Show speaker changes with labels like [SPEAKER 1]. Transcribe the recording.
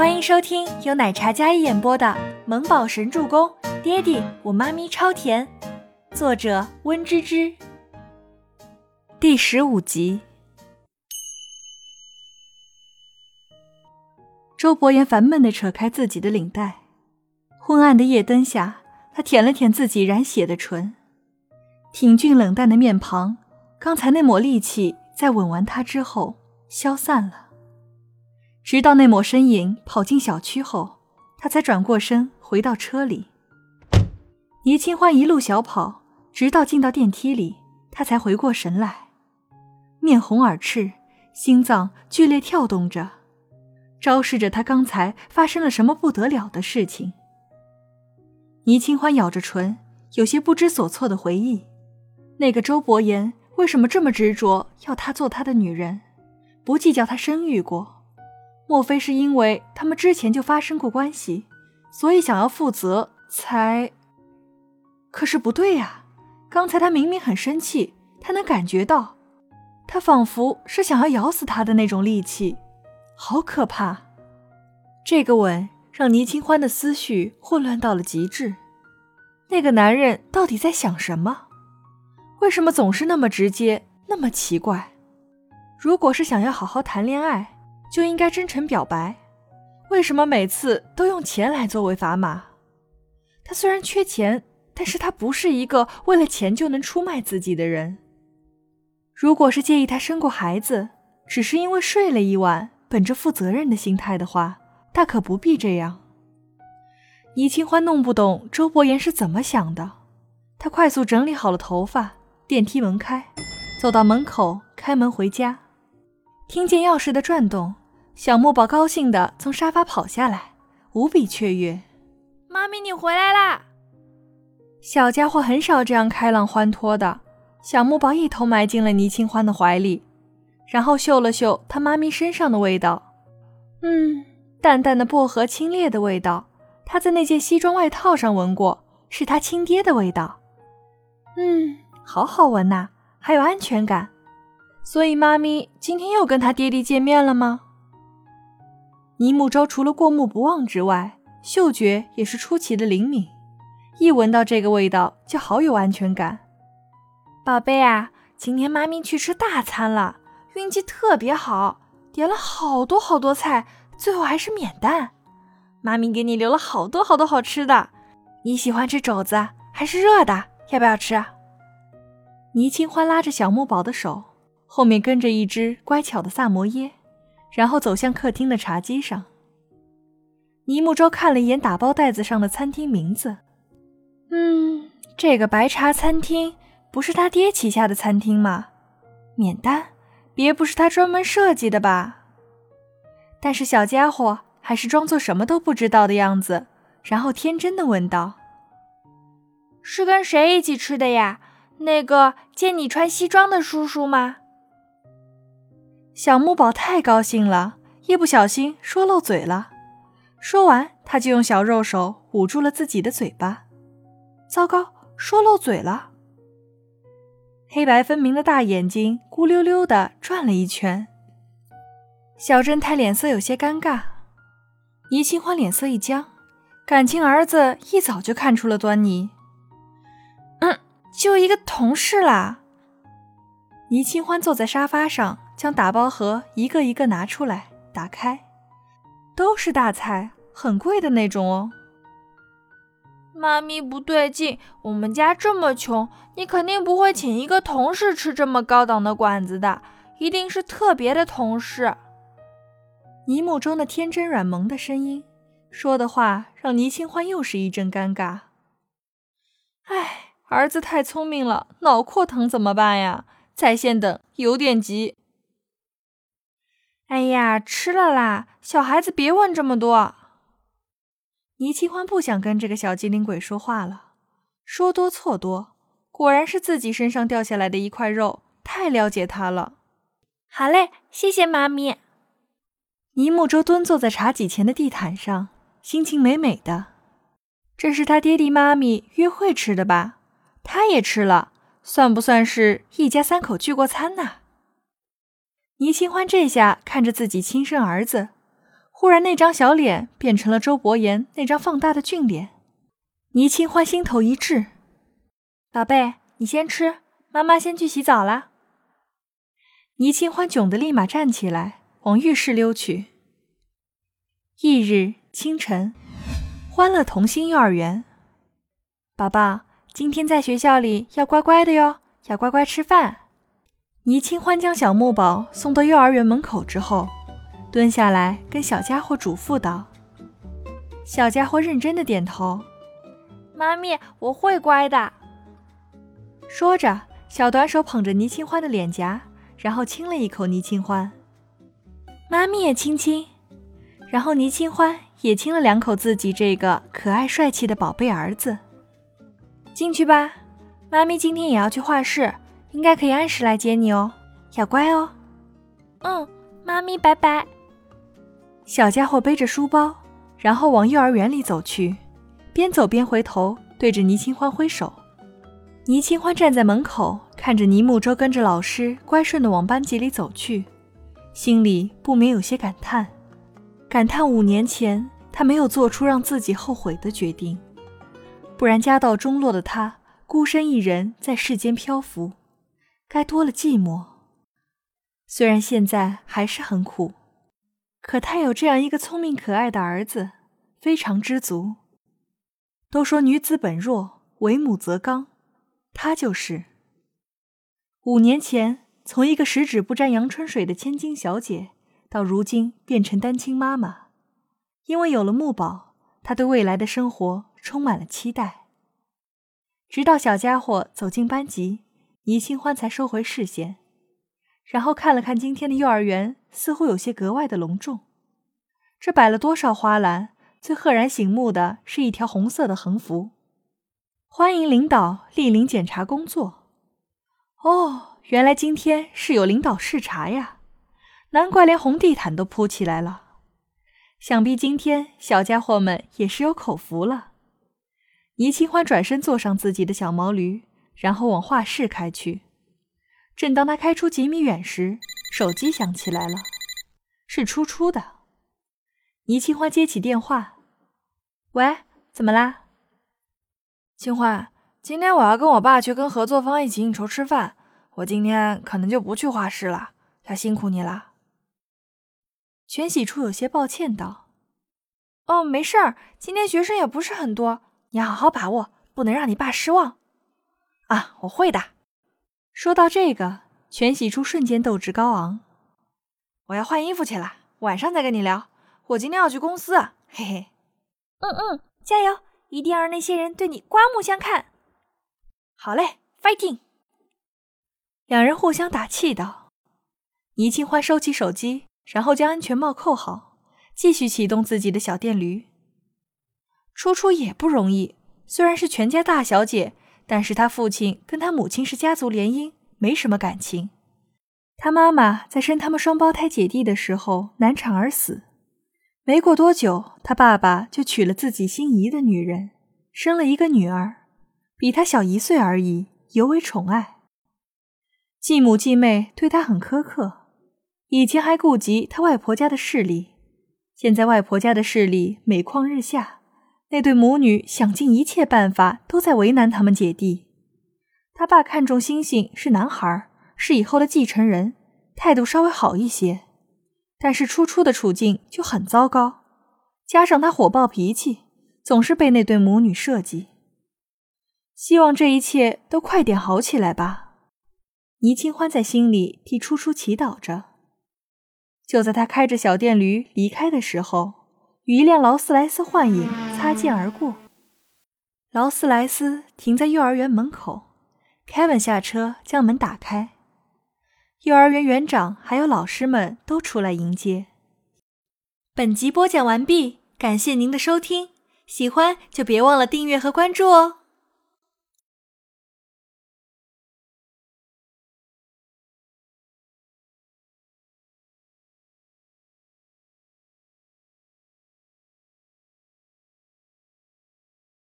[SPEAKER 1] 欢迎收听由奶茶嘉一演播的《萌宝神助攻》，爹地我妈咪超甜，作者温芝芝。第十五集。周伯言烦闷地扯开自己的领带，昏暗的夜灯下，他舔了舔自己染血的唇，挺俊冷淡的面庞，刚才那抹戾气在吻完他之后消散了。直到那抹身影跑进小区后，他才转过身回到车里。倪清欢一路小跑，直到进到电梯里，他才回过神来，面红耳赤，心脏剧烈跳动着，昭示着他刚才发生了什么不得了的事情。倪清欢咬着唇，有些不知所措的回忆：那个周伯言为什么这么执着要他做他的女人，不计较他生育过？莫非是因为他们之前就发生过关系，所以想要负责才？可是不对呀，刚才他明明很生气，他能感觉到，他仿佛是想要咬死他的那种力气，好可怕！这个吻让倪清欢的思绪混乱到了极致。那个男人到底在想什么？为什么总是那么直接，那么奇怪？如果是想要好好谈恋爱。就应该真诚表白，为什么每次都用钱来作为砝码？他虽然缺钱，但是他不是一个为了钱就能出卖自己的人。如果是介意他生过孩子，只是因为睡了一晚，本着负责任的心态的话，大可不必这样。倪清欢弄不懂周伯言是怎么想的，他快速整理好了头发，电梯门开，走到门口开门回家，听见钥匙的转动。小木宝高兴地从沙发跑下来，无比雀跃。
[SPEAKER 2] 妈咪，你回来啦！
[SPEAKER 1] 小家伙很少这样开朗欢脱的。小木宝一头埋进了倪清欢的怀里，然后嗅了嗅他妈咪身上的味道，嗯，淡淡的薄荷清冽的味道。他在那件西装外套上闻过，是他亲爹的味道。嗯，好好闻呐，还有安全感。所以妈咪今天又跟他爹地见面了吗？倪木舟除了过目不忘之外，嗅觉也是出奇的灵敏，一闻到这个味道就好有安全感。宝贝啊，今天妈咪去吃大餐了，运气特别好，点了好多好多菜，最后还是免单。妈咪给你留了好多好多好吃的，你喜欢吃肘子还是热的？要不要吃？倪清欢拉着小木宝的手，后面跟着一只乖巧的萨摩耶。然后走向客厅的茶几上。倪木舟看了一眼打包袋子上的餐厅名字，嗯，这个白茶餐厅不是他爹旗下的餐厅吗？免单，别不是他专门设计的吧？但是小家伙还是装作什么都不知道的样子，然后天真的问道：“
[SPEAKER 2] 是跟谁一起吃的呀？那个见你穿西装的叔叔吗？”
[SPEAKER 1] 小木宝太高兴了，一不小心说漏嘴了。说完，他就用小肉手捂住了自己的嘴巴。糟糕，说漏嘴了！黑白分明的大眼睛咕溜溜地转了一圈。小正太脸色有些尴尬，倪清欢脸色一僵，感情儿子一早就看出了端倪。嗯，就一个同事啦。倪清欢坐在沙发上。将打包盒一个一个拿出来，打开，都是大菜，很贵的那种哦。
[SPEAKER 2] 妈咪不对劲，我们家这么穷，你肯定不会请一个同事吃这么高档的馆子的，一定是特别的同事。
[SPEAKER 1] 泥木中的天真软萌的声音，说的话让倪清欢又是一阵尴尬。哎，儿子太聪明了，脑壳疼怎么办呀？在线等，有点急。哎呀，吃了啦！小孩子别问这么多。倪清欢不想跟这个小机灵鬼说话了，说多错多，果然是自己身上掉下来的一块肉，太了解他了。
[SPEAKER 2] 好嘞，谢谢妈咪。
[SPEAKER 1] 倪木舟蹲坐在茶几前的地毯上，心情美美的。这是他爹地妈咪约会吃的吧？他也吃了，算不算是一家三口聚过餐呢？倪清欢这下看着自己亲生儿子，忽然那张小脸变成了周伯言那张放大的俊脸，倪清欢心头一滞。
[SPEAKER 2] 宝贝，你先吃，妈妈先去洗澡了。
[SPEAKER 1] 倪清欢窘得立马站起来，往浴室溜去。翌日清晨，欢乐童心幼儿园，
[SPEAKER 2] 宝宝，今天在学校里要乖乖的哟，要乖乖吃饭。
[SPEAKER 1] 倪清欢将小木宝送到幼儿园门口之后，蹲下来跟小家伙嘱咐道：“小家伙认真的点头，
[SPEAKER 2] 妈咪，我会乖的。”
[SPEAKER 1] 说着，小短手捧着倪清欢的脸颊，然后亲了一口倪清欢。妈咪也亲亲，然后倪清欢也亲了两口自己这个可爱帅气的宝贝儿子。
[SPEAKER 2] 进去吧，妈咪今天也要去画室，应该可以按时来接你哦，要乖哦。嗯，妈咪拜拜。
[SPEAKER 1] 小家伙背着书包，然后往幼儿园里走去，边走边回头对着倪清欢挥手。倪清欢站在门口，看着倪木舟跟着老师乖顺的往班级里走去，心里不免有些感叹，感叹五年前他没有做出让自己后悔的决定，不然家道中落的他孤身一人在世间漂浮，该多了寂寞。虽然现在还是很苦，可他有这样一个聪明可爱的儿子，非常知足。都说女子本弱，为母则刚。她就是五年前从一个十指不沾阳春水的千金小姐，到如今变成单亲妈妈。因为有了木宝，她对未来的生活充满了期待。直到小家伙走进班级，倪清欢才收回视线，然后看了看今天的幼儿园，似乎有些格外的隆重。这摆了多少花篮，最赫然醒目的是一条红色的横幅。欢迎领导莅临检查工作。哦，原来今天是有领导视察呀，难怪连红地毯都铺起来了。想必今天小家伙们也是有口福了。倪清欢转身坐上自己的小毛驴，然后往画室开去。正当他开出几米远时，手机响起来了，是初初的。倪清欢接起电话：“喂，怎么啦？”
[SPEAKER 2] 清欢，今天我要跟我爸去跟合作方一起应酬吃饭，我今天可能就不去画室了，要辛苦你了。
[SPEAKER 1] 全喜初有些抱歉道：“
[SPEAKER 2] 哦，没事儿，今天学生也不是很多，你好好把握，不能让你爸失望。”啊，我会的。
[SPEAKER 1] 说到这个，全喜初瞬间斗志高昂。
[SPEAKER 2] 我要换衣服去了，晚上再跟你聊。我今天要去公司，嘿嘿。嗯嗯，加油。一定要让那些人对你刮目相看。好嘞，fighting！
[SPEAKER 1] 两人互相打气道。倪清欢收起手机，然后将安全帽扣好，继续启动自己的小电驴。初初也不容易，虽然是全家大小姐，但是他父亲跟他母亲是家族联姻，没什么感情。他妈妈在生他们双胞胎姐弟的时候难产而死。没过多久，他爸爸就娶了自己心仪的女人，生了一个女儿，比他小一岁而已，尤为宠爱。继母继妹对他很苛刻，以前还顾及他外婆家的势力，现在外婆家的势力每况日下，那对母女想尽一切办法都在为难他们姐弟。他爸看中星星是男孩，是以后的继承人，态度稍微好一些。但是初初的处境就很糟糕，加上他火爆脾气，总是被那对母女设计。希望这一切都快点好起来吧。倪清欢在心里替初初祈祷着。就在他开着小电驴离开的时候，与一辆劳斯莱斯幻影擦肩而过。劳斯莱斯停在幼儿园门口，Kevin 下车将门打开。幼儿园园长还有老师们都出来迎接。本集播讲完毕，感谢您的收听，喜欢就别忘了订阅和关注哦。